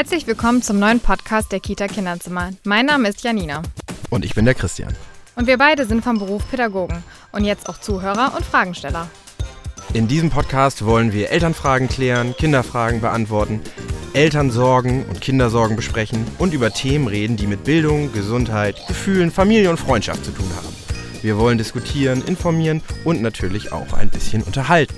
Herzlich willkommen zum neuen Podcast der Kita Kinderzimmer. Mein Name ist Janina. Und ich bin der Christian. Und wir beide sind vom Beruf Pädagogen und jetzt auch Zuhörer und Fragensteller. In diesem Podcast wollen wir Elternfragen klären, Kinderfragen beantworten, Elternsorgen und Kindersorgen besprechen und über Themen reden, die mit Bildung, Gesundheit, Gefühlen, Familie und Freundschaft zu tun haben. Wir wollen diskutieren, informieren und natürlich auch ein bisschen unterhalten.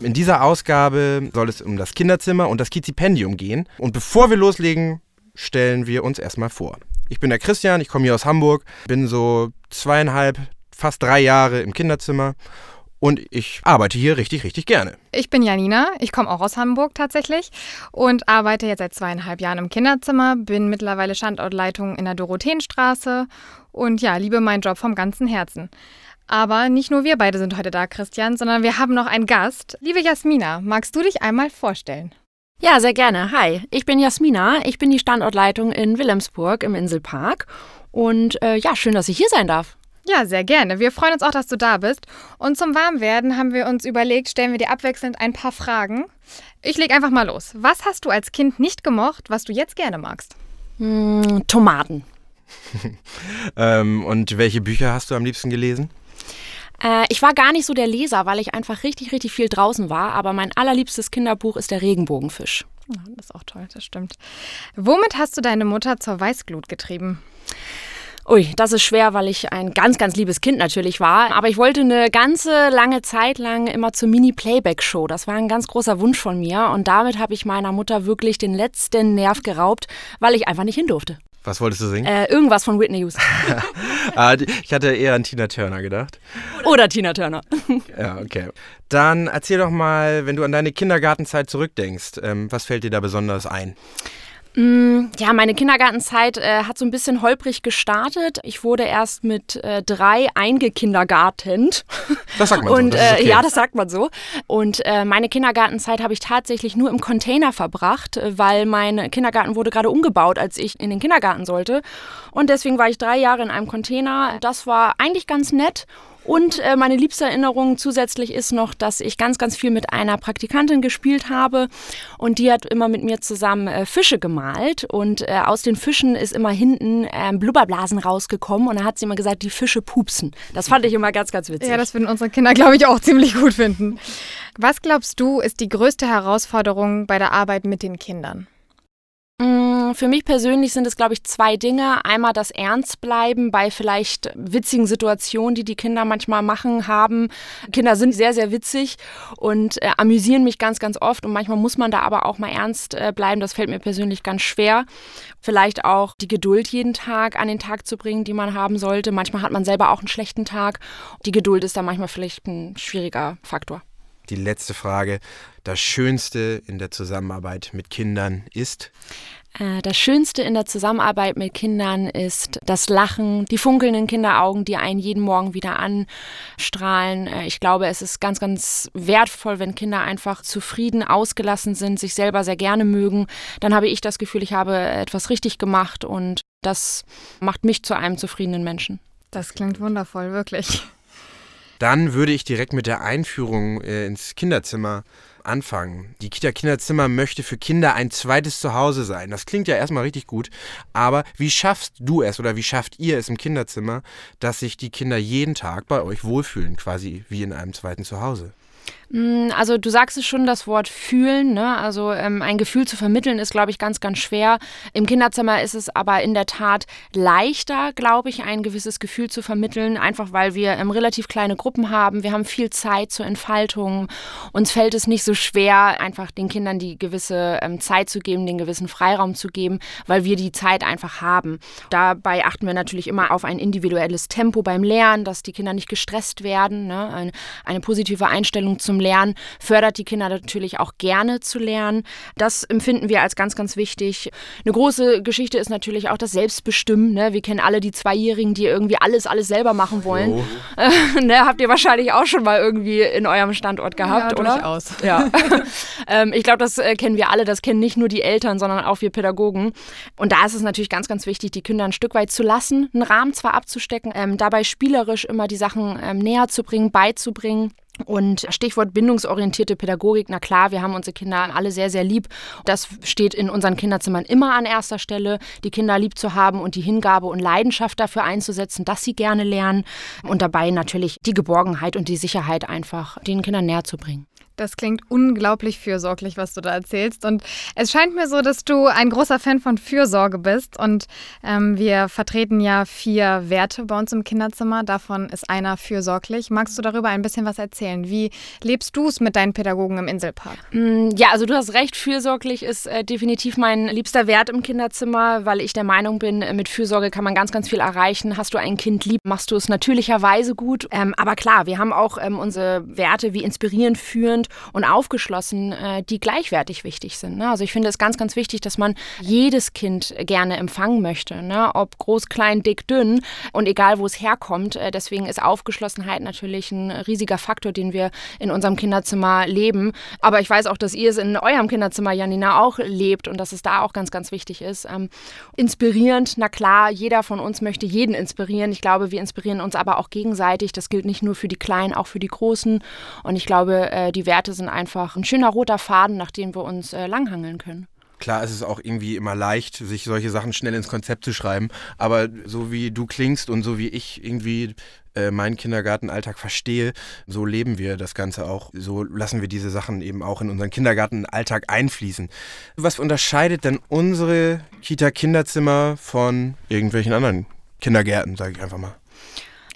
In dieser Ausgabe soll es um das Kinderzimmer und das Kizipendium gehen. Und bevor wir loslegen, stellen wir uns erstmal vor. Ich bin der Christian, ich komme hier aus Hamburg, bin so zweieinhalb, fast drei Jahre im Kinderzimmer und ich arbeite hier richtig, richtig gerne. Ich bin Janina, ich komme auch aus Hamburg tatsächlich und arbeite jetzt seit zweieinhalb Jahren im Kinderzimmer, bin mittlerweile Standortleitung in der Dorotheenstraße und ja, liebe meinen Job vom ganzen Herzen. Aber nicht nur wir beide sind heute da, Christian, sondern wir haben noch einen Gast. Liebe Jasmina, magst du dich einmal vorstellen? Ja, sehr gerne. Hi, ich bin Jasmina. Ich bin die Standortleitung in Wilhelmsburg im Inselpark. Und äh, ja, schön, dass ich hier sein darf. Ja, sehr gerne. Wir freuen uns auch, dass du da bist. Und zum Warmwerden haben wir uns überlegt, stellen wir dir abwechselnd ein paar Fragen. Ich leg einfach mal los. Was hast du als Kind nicht gemocht, was du jetzt gerne magst? Mm, Tomaten. ähm, und welche Bücher hast du am liebsten gelesen? Äh, ich war gar nicht so der Leser, weil ich einfach richtig, richtig viel draußen war. Aber mein allerliebstes Kinderbuch ist der Regenbogenfisch. Ja, das ist auch toll, das stimmt. Womit hast du deine Mutter zur Weißglut getrieben? Ui, das ist schwer, weil ich ein ganz, ganz liebes Kind natürlich war. Aber ich wollte eine ganze lange Zeit lang immer zur Mini-Playback-Show. Das war ein ganz großer Wunsch von mir. Und damit habe ich meiner Mutter wirklich den letzten Nerv geraubt, weil ich einfach nicht hin durfte. Was wolltest du singen? Äh, irgendwas von Whitney Houston. ah, ich hatte eher an Tina Turner gedacht. Oder Tina Turner. ja, okay. Dann erzähl doch mal, wenn du an deine Kindergartenzeit zurückdenkst, ähm, was fällt dir da besonders ein? Mm, ja, meine Kindergartenzeit äh, hat so ein bisschen holprig gestartet. Ich wurde erst mit äh, drei eingekindergartent. Das sagt man Und, so. Das okay. äh, ja, das sagt man so. Und äh, meine Kindergartenzeit habe ich tatsächlich nur im Container verbracht, äh, weil mein Kindergarten wurde gerade umgebaut, als ich in den Kindergarten sollte. Und deswegen war ich drei Jahre in einem Container. Das war eigentlich ganz nett. Und äh, meine liebste Erinnerung zusätzlich ist noch, dass ich ganz, ganz viel mit einer Praktikantin gespielt habe und die hat immer mit mir zusammen äh, Fische gemalt und äh, aus den Fischen ist immer hinten ähm, Blubberblasen rausgekommen und da hat sie immer gesagt, die Fische pupsen. Das fand ich immer ganz, ganz witzig. Ja, das würden unsere Kinder, glaube ich, auch ziemlich gut finden. Was glaubst du, ist die größte Herausforderung bei der Arbeit mit den Kindern? Mm, für mich persönlich sind es, glaube ich, zwei Dinge. Einmal das Ernstbleiben bei vielleicht witzigen Situationen, die die Kinder manchmal machen, haben. Kinder sind sehr, sehr witzig und äh, amüsieren mich ganz, ganz oft. Und manchmal muss man da aber auch mal ernst äh, bleiben. Das fällt mir persönlich ganz schwer. Vielleicht auch die Geduld jeden Tag an den Tag zu bringen, die man haben sollte. Manchmal hat man selber auch einen schlechten Tag. Die Geduld ist da manchmal vielleicht ein schwieriger Faktor. Die letzte Frage. Das Schönste in der Zusammenarbeit mit Kindern ist? Äh, das Schönste in der Zusammenarbeit mit Kindern ist das Lachen, die funkelnden Kinderaugen, die einen jeden Morgen wieder anstrahlen. Äh, ich glaube, es ist ganz, ganz wertvoll, wenn Kinder einfach zufrieden, ausgelassen sind, sich selber sehr gerne mögen. Dann habe ich das Gefühl, ich habe etwas richtig gemacht und das macht mich zu einem zufriedenen Menschen. Das klingt wundervoll, wirklich. Dann würde ich direkt mit der Einführung äh, ins Kinderzimmer anfangen. Die Kita Kinderzimmer möchte für Kinder ein zweites Zuhause sein. Das klingt ja erstmal richtig gut, aber wie schaffst du es oder wie schafft ihr es im Kinderzimmer, dass sich die Kinder jeden Tag bei euch wohlfühlen, quasi wie in einem zweiten Zuhause? Also du sagst es schon, das Wort fühlen. Ne? Also ähm, ein Gefühl zu vermitteln ist, glaube ich, ganz, ganz schwer. Im Kinderzimmer ist es aber in der Tat leichter, glaube ich, ein gewisses Gefühl zu vermitteln, einfach weil wir ähm, relativ kleine Gruppen haben. Wir haben viel Zeit zur Entfaltung. Uns fällt es nicht so schwer, einfach den Kindern die gewisse ähm, Zeit zu geben, den gewissen Freiraum zu geben, weil wir die Zeit einfach haben. Dabei achten wir natürlich immer auf ein individuelles Tempo beim Lernen, dass die Kinder nicht gestresst werden. Ne? Eine, eine positive Einstellung zum Lernen fördert die Kinder natürlich auch gerne zu lernen. Das empfinden wir als ganz, ganz wichtig. Eine große Geschichte ist natürlich auch das Selbstbestimmen. Ne? Wir kennen alle die Zweijährigen, die irgendwie alles, alles selber machen wollen. Oh. Äh, ne? Habt ihr wahrscheinlich auch schon mal irgendwie in eurem Standort gehabt, ja, oder? Durchaus. Ja. ähm, ich glaube, das äh, kennen wir alle. Das kennen nicht nur die Eltern, sondern auch wir Pädagogen. Und da ist es natürlich ganz, ganz wichtig, die Kinder ein Stück weit zu lassen, einen Rahmen zwar abzustecken, ähm, dabei spielerisch immer die Sachen ähm, näher zu bringen, beizubringen Und Stichwort bindungsorientierte Pädagogik, na klar, wir haben unsere Kinder alle sehr, sehr lieb. Das steht in unseren Kinderzimmern immer an erster Stelle, die Kinder lieb zu haben und die Hingabe und Leidenschaft dafür einzusetzen, dass sie gerne lernen und dabei natürlich die Geborgenheit und die Sicherheit einfach den Kindern näher zu bringen. Das klingt unglaublich fürsorglich, was du da erzählst. Und es scheint mir so, dass du ein großer Fan von Fürsorge bist. Und ähm, wir vertreten ja vier Werte bei uns im Kinderzimmer. Davon ist einer fürsorglich. Magst du darüber ein bisschen was erzählen? Wie lebst du es mit deinen Pädagogen im Inselpark? Mm, ja, also du hast recht. Fürsorglich ist äh, definitiv mein liebster Wert im Kinderzimmer, weil ich der Meinung bin, äh, mit Fürsorge kann man ganz, ganz viel erreichen. Hast du ein Kind lieb, machst du es natürlicherweise gut. Ähm, aber klar, wir haben auch ähm, unsere Werte wie inspirierend, führend und aufgeschlossen, äh, die gleichwertig wichtig sind. Ne? Also ich finde es ganz, ganz wichtig, dass man jedes Kind gerne empfangen möchte, ne? ob groß, klein, dick, dünn und egal, wo es herkommt. Äh, deswegen ist Aufgeschlossenheit natürlich ein riesiger Faktor, den wir in unserem Kinderzimmer leben. Aber ich weiß auch, dass ihr es in eurem Kinderzimmer, Janina, auch lebt und dass es da auch ganz, ganz wichtig ist. Ähm, inspirierend, na klar, jeder von uns möchte jeden inspirieren. Ich glaube, wir inspirieren uns aber auch gegenseitig. Das gilt nicht nur für die Kleinen, auch für die Großen. Und ich glaube, äh, die Werte Werte sind einfach ein schöner roter Faden, nach dem wir uns äh, langhangeln können. Klar ist es auch irgendwie immer leicht, sich solche Sachen schnell ins Konzept zu schreiben. Aber so wie du klingst und so wie ich irgendwie äh, meinen Kindergartenalltag verstehe, so leben wir das Ganze auch. So lassen wir diese Sachen eben auch in unseren Kindergartenalltag einfließen. Was unterscheidet denn unsere Kita-Kinderzimmer von irgendwelchen anderen Kindergärten, sage ich einfach mal?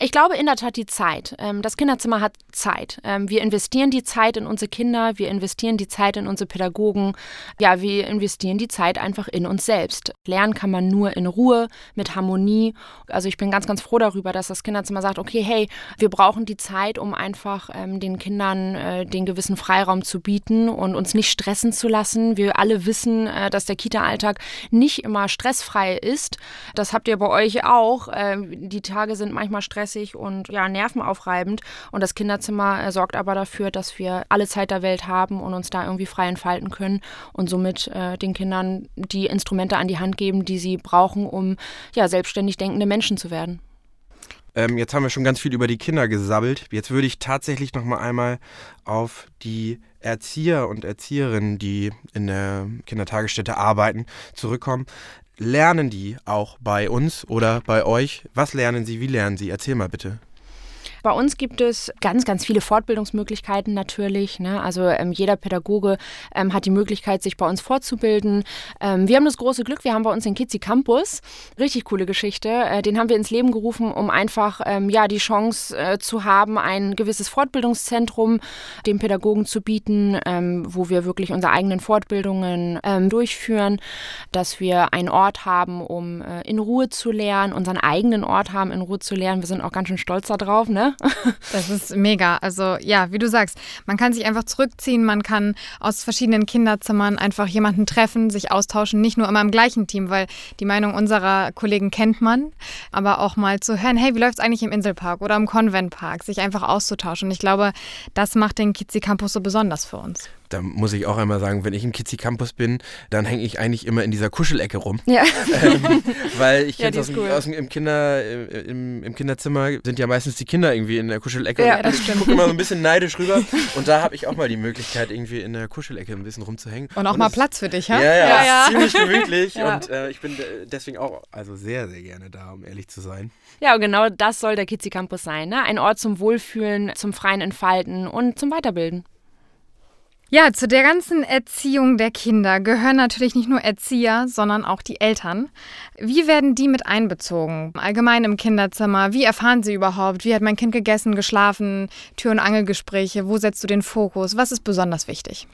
Ich glaube in der Tat die Zeit. Ähm, das Kinderzimmer hat Zeit. Ähm, wir investieren die Zeit in unsere Kinder, wir investieren die Zeit in unsere Pädagogen. Ja, wir investieren die Zeit einfach in uns selbst. Lernen kann man nur in Ruhe, mit Harmonie. Also ich bin ganz, ganz froh darüber, dass das Kinderzimmer sagt, okay, hey, wir brauchen die Zeit, um einfach ähm, den Kindern äh, den gewissen Freiraum zu bieten und uns nicht stressen zu lassen. Wir alle wissen, äh, dass der Kita-Alltag nicht immer stressfrei ist. Das habt ihr bei euch auch. die Tage sind manchmal stressig stressig und ja, nervenaufreibend. Und das Kinderzimmer äh, sorgt aber dafür, dass wir alle Zeit der Welt haben und uns da irgendwie frei entfalten können und somit äh, den Kindern die Instrumente an die Hand geben, die sie brauchen, um ja, selbstständig denkende Menschen zu werden. Ähm, jetzt haben wir schon ganz viel über die Kinder gesabbelt. Jetzt würde ich tatsächlich noch mal einmal auf die Erzieher und Erzieherinnen, die in der Kindertagesstätte arbeiten, zurückkommen. Lernen die auch bei uns oder bei euch? Was lernen sie? Wie lernen sie? Erzähl mal bitte. Bei uns gibt es ganz, ganz viele Fortbildungsmöglichkeiten natürlich. Ne? Also ähm, jeder Pädagoge ähm, hat die Möglichkeit, sich bei uns fortzubilden. Ähm, wir haben das große Glück, wir haben bei uns den Kizi Campus. Richtig coole Geschichte. Äh, den haben wir ins Leben gerufen, um einfach ähm, ja, die Chance äh, zu haben, ein gewisses Fortbildungszentrum dem Pädagogen zu bieten, ähm, wo wir wirklich unsere eigenen Fortbildungen ähm, durchführen, dass wir einen Ort haben, um äh, in Ruhe zu lernen, unseren eigenen Ort haben, in Ruhe zu lernen. Wir sind auch ganz schön stolz darauf. Ne? Das ist mega. Also ja, wie du sagst, man kann sich einfach zurückziehen, man kann aus verschiedenen Kinderzimmern einfach jemanden treffen, sich austauschen, nicht nur immer im gleichen Team, weil die Meinung unserer Kollegen kennt man, aber auch mal zu hören, hey, wie läuft es eigentlich im Inselpark oder im Konventpark, sich einfach auszutauschen. Ich glaube, das macht den Kizi Campus so besonders für uns da muss ich auch einmal sagen, wenn ich im Kizi Campus bin, dann hänge ich eigentlich immer in dieser Kuschelecke rum. Ja. Ähm, weil ich kenne ja, aus, cool. aus im, Kinder, im, im, Kinderzimmer sind ja meistens die Kinder irgendwie in der Kuschelecke. Ja, das stimmt. Ich gucke immer so ein bisschen neidisch rüber und da habe ich auch mal die Möglichkeit, irgendwie in der Kuschelecke ein bisschen rumzuhängen. Und auch und mal Platz für dich, ja? Ja, ja, ja, ja. ziemlich gemütlich und äh, ich bin deswegen auch also sehr, sehr gerne da, um ehrlich zu sein. Ja, und genau das soll der Kizi Campus sein. Ne? Ein Ort zum Wohlfühlen, zum freien Entfalten und zum Weiterbilden. Ja, zu der ganzen Erziehung der Kinder gehören natürlich nicht nur Erzieher, sondern auch die Eltern. Wie werden die mit einbezogen? Allgemein im Kinderzimmer. Wie erfahren sie überhaupt? Wie hat mein Kind gegessen, geschlafen? Tür- und Angelgespräche? Wo setzt du den Fokus? Was ist besonders wichtig?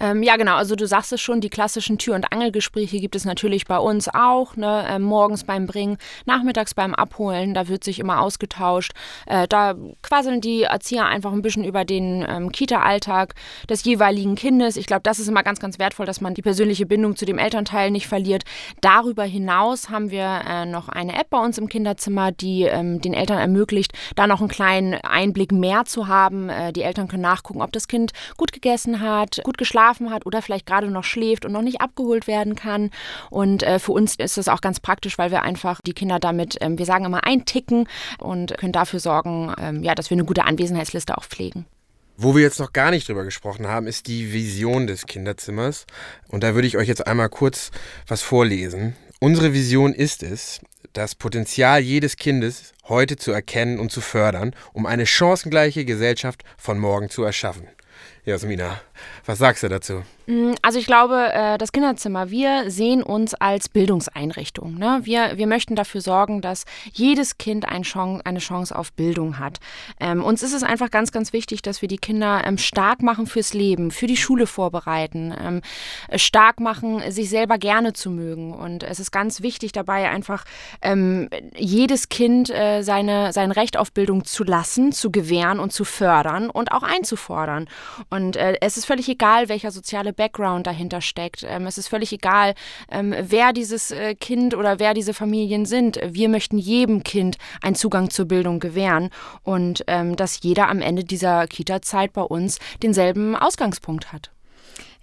Ähm, ja, genau. Also du sagst es schon, die klassischen Tür- und Angelgespräche gibt es natürlich bei uns auch. Ne? Äh, morgens beim Bringen, nachmittags beim Abholen. Da wird sich immer ausgetauscht. Äh, da quasseln die Erzieher einfach ein bisschen über den ähm, Kita-Alltag des jeweiligen Kindes. Ich glaube, das ist immer ganz, ganz wertvoll, dass man die persönliche Bindung zu dem Elternteil nicht verliert. Darüber hinaus haben wir äh, noch eine App bei uns im Kinderzimmer, die ähm, den Eltern ermöglicht, da noch einen kleinen Einblick mehr zu haben. Äh, die Eltern können nachgucken, ob das Kind gut gegessen hat, gut geschlafen geschlafen hat oder vielleicht gerade noch schläft und noch nicht abgeholt werden kann. Und äh, für uns ist das auch ganz praktisch, weil wir einfach die Kinder damit, ähm, wir sagen immer, einticken und können dafür sorgen, ähm, ja, dass wir eine gute Anwesenheitsliste auch pflegen. Wo wir jetzt noch gar nicht drüber gesprochen haben, ist die Vision des Kinderzimmers. Und da würde ich euch jetzt einmal kurz was vorlesen. Unsere Vision ist es, das Potenzial jedes Kindes heute zu erkennen und zu fördern, um eine chancengleiche Gesellschaft von morgen zu erschaffen. Jasmina, was sagst du dazu? Mm, also ich glaube, äh, das Kinderzimmer, wir sehen uns als Bildungseinrichtung. Ne? Wir, wir möchten dafür sorgen, dass jedes Kind eine Chance, auf Bildung hat. Ähm, uns ist es einfach ganz, ganz wichtig, dass wir die Kinder ähm, stark machen fürs Leben, für die Schule vorbereiten, ähm, stark machen, sich selber gerne zu mögen. Und es ist ganz wichtig dabei, einfach jedes Kind äh, seine, sein Recht auf Bildung zu lassen, zu gewähren und zu fördern und auch einzufordern. Und äh, es ist völlig egal, welcher soziale Background dahinter steckt. Ähm, es ist völlig egal, ähm, wer dieses äh, Kind oder wer diese Familien sind. Wir möchten jedem Kind einen Zugang zur Bildung gewähren und ähm, dass jeder am Ende dieser Kita-Zeit bei uns denselben Ausgangspunkt hat.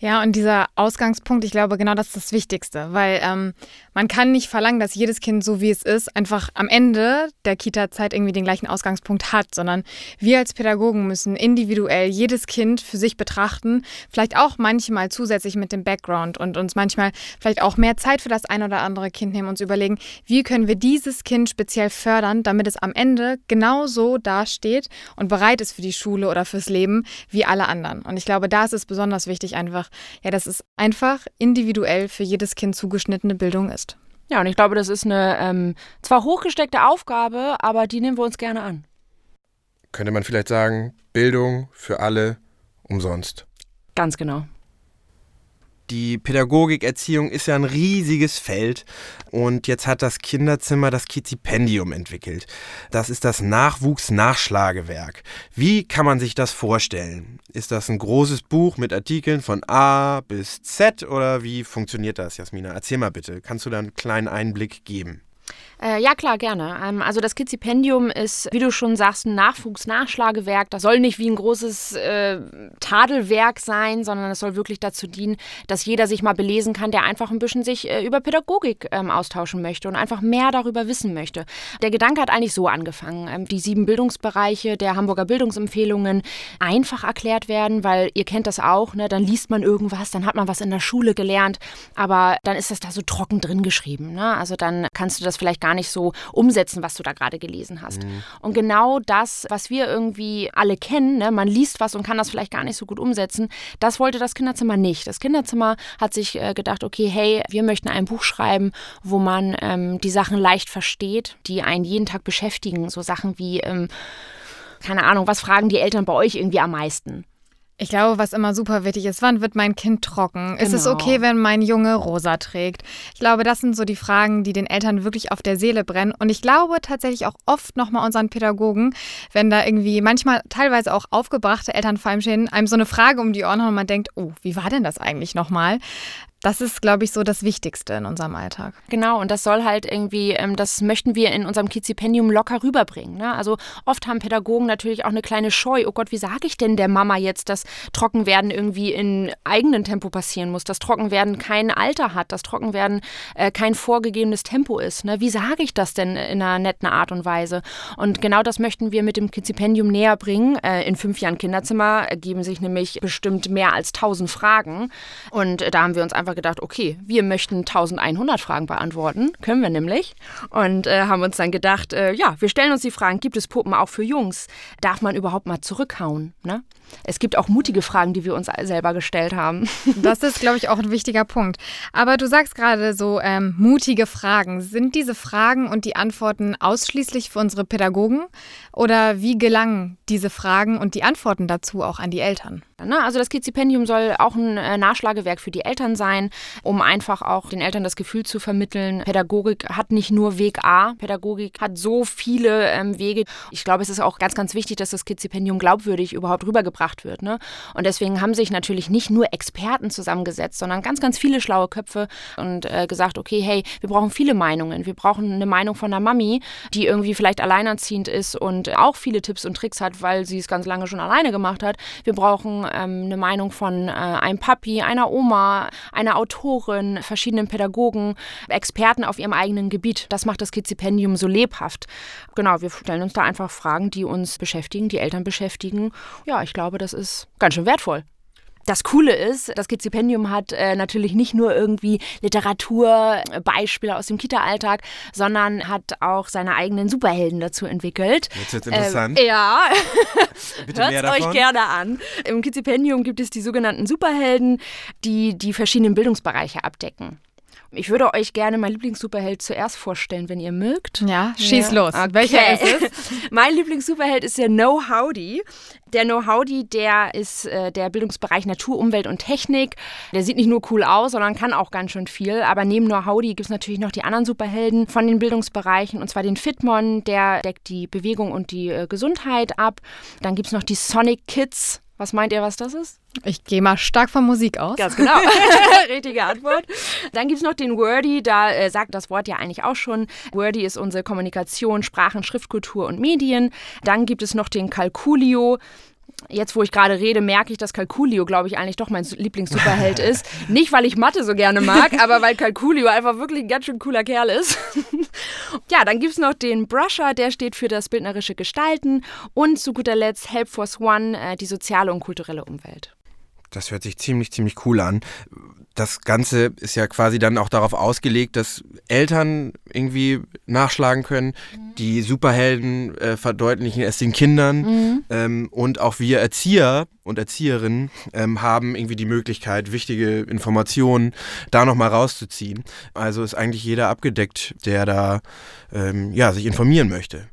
Ja, und dieser Ausgangspunkt, ich glaube, genau das ist das Wichtigste, weil ähm, man kann nicht verlangen, dass jedes Kind, so wie es ist, einfach am Ende der Kita-Zeit irgendwie den gleichen Ausgangspunkt hat, sondern wir als Pädagogen müssen individuell jedes Kind für sich betrachten, vielleicht auch manchmal zusätzlich mit dem Background und uns manchmal vielleicht auch mehr Zeit für das ein oder andere Kind nehmen, uns überlegen, wie können wir dieses Kind speziell fördern, damit es am Ende genauso dasteht und bereit ist für die Schule oder fürs Leben wie alle anderen. Und ich glaube, da ist es besonders wichtig, einfach ja, dass es einfach individuell für jedes Kind zugeschnittene Bildung ist. Ja, und ich glaube, das ist eine ähm, zwar hochgesteckte Aufgabe, aber die nehmen wir uns gerne an. Könnte man vielleicht sagen, Bildung für alle umsonst. Ganz genau. Die Pädagogikerziehung ist ja ein riesiges Feld und jetzt hat das Kinderzimmer das Kizipendium entwickelt. Das ist das Nachwuchsnachschlagewerk. Wie kann man sich das vorstellen? Ist das ein großes Buch mit Artikeln von A bis Z oder wie funktioniert das, Jasmina? Erzähl mal bitte. Kannst du da einen kleinen Einblick geben? Äh, ja, klar, gerne. Ähm, also das Kizipendium ist, wie du schon sagst, ein Nachwuchsnachschlagewerk. Das soll nicht wie ein großes äh, Tadelwerk sein, sondern es soll wirklich dazu dienen, dass jeder sich mal belesen kann, der einfach ein bisschen sich äh, über Pädagogik ähm, austauschen möchte und einfach mehr darüber wissen möchte. Der Gedanke hat eigentlich so angefangen. Ähm, die sieben Bildungsbereiche der Hamburger Bildungsempfehlungen einfach erklärt werden, weil ihr kennt das auch, ne? dann liest man irgendwas, dann hat man was in der Schule gelernt, aber dann ist das da so trocken drin geschrieben. Ne? Also dann kannst du das vielleicht gar nicht so umsetzen, was du da gerade gelesen hast. Mhm. Und genau das, was wir irgendwie alle kennen, ne, man liest was und kann das vielleicht gar nicht so gut umsetzen, das wollte das Kinderzimmer nicht. Das Kinderzimmer hat sich äh, gedacht, okay, hey, wir möchten ein Buch schreiben, wo man ähm, die Sachen leicht versteht, die einen jeden Tag beschäftigen. So Sachen wie, ähm, keine Ahnung, was fragen die Eltern bei euch irgendwie am meisten? Ich glaube, was immer super wichtig ist, wann wird mein Kind trocken? Genau. Ist es genau. okay, wenn mein Junge rosa trägt? Ich glaube, das sind so die Fragen, die den Eltern wirklich auf der Seele brennen. Und ich glaube tatsächlich auch oft nochmal unseren Pädagogen, wenn da irgendwie manchmal teilweise auch aufgebrachte Eltern vor allem stehen, einem so eine Frage um die Ohren und man denkt, oh, wie war denn das eigentlich nochmal? Das ist, glaube ich, so das Wichtigste in unserem Alltag. Genau, und das soll halt irgendwie, ähm, das möchten wir in unserem Kizipendium locker rüberbringen. Ne? Also oft haben Pädagogen natürlich auch eine kleine Scheu. Oh Gott, wie sage ich denn der Mama jetzt, dass Trockenwerden irgendwie in eigenen Tempo passieren muss, dass Trockenwerden kein Alter hat, dass Trockenwerden äh, kein vorgegebenes Tempo ist. Ne? Wie sage ich das denn in einer netten Art und Weise? Und genau das möchten wir mit dem Kizipendium näher bringen. Äh, in fünf Jahren Kinderzimmer ergeben sich nämlich bestimmt mehr als tausend Fragen. Und da haben wir uns einfach einfach gedacht, okay, wir möchten 1100 Fragen beantworten, können wir nämlich. Und äh, haben uns dann gedacht, äh, ja, wir stellen uns die Fragen, gibt es Puppen auch für Jungs? Darf man überhaupt mal zurückhauen? Ne? Es gibt auch mutige Fragen, die wir uns selber gestellt haben. Das ist, glaube ich, auch ein wichtiger Punkt. Aber du sagst gerade so ähm, mutige Fragen. Sind diese Fragen und die Antworten ausschließlich für unsere Pädagogen? Oder wie gelangen diese Fragen und die Antworten dazu auch an die Eltern? Ne? Also das Kizipendium soll auch ein äh, Nachschlagewerk für die Eltern sein, um einfach auch den Eltern das Gefühl zu vermitteln, Pädagogik hat nicht nur Weg A, Pädagogik hat so viele ähm, Wege. Ich glaube, es ist auch ganz, ganz wichtig, dass das Kizipendium glaubwürdig überhaupt rübergebracht wird. Ne? Und deswegen haben sich natürlich nicht nur Experten zusammengesetzt, sondern ganz, ganz viele schlaue Köpfe und äh, gesagt, okay, hey, wir brauchen viele Meinungen. Wir brauchen eine Meinung von der Mami, die irgendwie vielleicht alleinerziehend ist und auch viele Tipps und Tricks hat, weil sie es ganz lange schon alleine gemacht hat. Wir brauchen ähm, eine Meinung von äh, einem Papi, einer Oma, einer Autorin, verschiedenen Pädagogen, Experten auf ihrem eigenen Gebiet. Das macht das Kidzipendium so lebhaft. Genau, wir stellen uns da einfach Fragen, die uns beschäftigen, die Eltern beschäftigen. Ja, ich glaube, das ist ganz schön wertvoll. Das Coole ist, das Stipendium hat äh, natürlich nicht nur irgendwie Literaturbeispiele aus dem Kita-Alltag, sondern hat auch seine eigenen Superhelden dazu entwickelt. Jetzt wird's interessant. Ähm, ja, hört euch gerne an. Im Stipendium gibt es die sogenannten Superhelden, die die verschiedenen Bildungsbereiche abdecken. Ich würde euch gerne mein Lieblingssuperheld zuerst vorstellen, wenn ihr mögt. Ja, schieß Ja. los. Okay. Welcher ist es? mein Lieblingssuperheld ist der No Howdy. Der No Howdy, der ist äh, der Bildungsbereich Natur, Umwelt und Technik. Der sieht nicht nur cool aus, sondern kann auch ganz schön viel. Aber neben No Howdy gibt es natürlich noch die anderen Superhelden von den Bildungsbereichen. Und zwar den Fitmon, der deckt die Bewegung und die äh, Gesundheit ab. Dann gibt es noch die Sonic Kids. Was meint ihr, was das ist? Ich gehe mal stark von Musik aus. Ganz genau. Richtige Antwort. Dann gibt es noch den Wordy, da äh, sagt das Wort ja eigentlich auch schon. Wordy ist unsere Kommunikation, Sprachen, Schriftkultur und Medien. Dann gibt es noch den Calculio. Jetzt, wo ich gerade rede, merke ich, dass Calculio, glaube ich, eigentlich doch mein Lieblingssuperheld ist. Nicht, weil ich Mathe so gerne mag, aber weil Calculio einfach wirklich ein ganz schön cooler Kerl ist. ja, dann gibt es noch den Brusher, der steht für das bildnerische Gestalten. Und zu guter Letzt Helpforce One, äh, die soziale und kulturelle Umwelt. Das hört sich ziemlich, ziemlich cool an. Das Ganze ist ja quasi dann auch darauf ausgelegt, dass Eltern irgendwie nachschlagen können. Die Superhelden äh, verdeutlichen es den Kindern. Ähm, und auch wir Erzieher und Erzieherinnen ähm, haben irgendwie die Möglichkeit, wichtige Informationen da nochmal rauszuziehen. Also ist eigentlich jeder abgedeckt, der da ähm, ja, sich informieren möchte.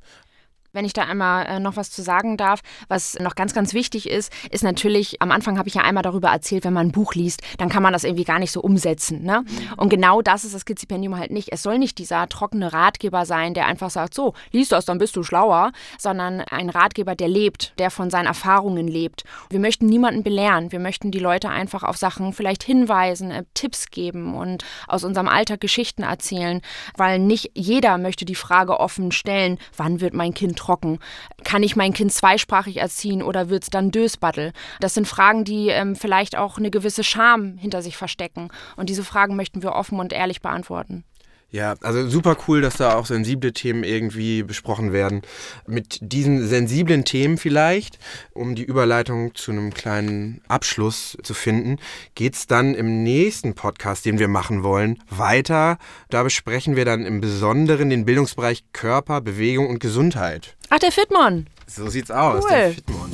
Wenn ich da einmal äh, noch was zu sagen darf, was noch ganz, ganz wichtig ist, ist natürlich, am Anfang habe ich ja einmal darüber erzählt, wenn man ein Buch liest, dann kann man das irgendwie gar nicht so umsetzen. Ne? Und genau das ist das Kidzipendium halt nicht. Es soll nicht dieser trockene Ratgeber sein, der einfach sagt, so, lies das, dann bist du schlauer, sondern ein Ratgeber, der lebt, der von seinen Erfahrungen lebt. Wir möchten niemanden belehren, wir möchten die Leute einfach auf Sachen vielleicht hinweisen, äh, Tipps geben und aus unserem Alltag Geschichten erzählen, weil nicht jeder möchte die Frage offen stellen, wann wird mein Kind trocken? Kann ich mein Kind zweisprachig erziehen oder wird es dann Dösbattel? Das sind Fragen, die ähm, vielleicht auch eine gewisse Scham hinter sich verstecken. Und diese Fragen möchten wir offen und ehrlich beantworten. Ja, also super cool, dass da auch sensible Themen irgendwie besprochen werden. Mit diesen sensiblen Themen vielleicht, um die Überleitung zu einem kleinen Abschluss zu finden, geht's dann im nächsten Podcast, den wir machen wollen, weiter. Da besprechen wir dann im Besonderen den Bildungsbereich Körper, Bewegung und Gesundheit. Ach, der Fitmon! So sieht's aus, Cool. der Fitmon.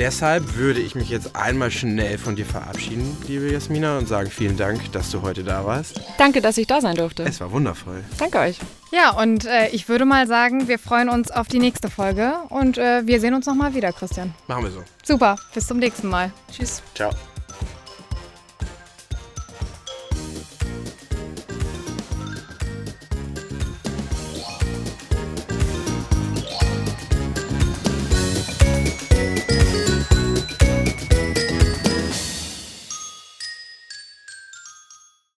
Deshalb würde ich mich jetzt einmal schnell von dir verabschieden, liebe Jasmina, und sagen vielen Dank, dass du heute da warst. Danke, dass ich da sein durfte. Es war wundervoll. Danke euch. Ja, und äh, ich würde mal sagen, wir freuen uns auf die nächste Folge und äh, wir sehen uns nochmal wieder, Christian. Machen wir so. Super, bis zum nächsten Mal. Tschüss. Ciao.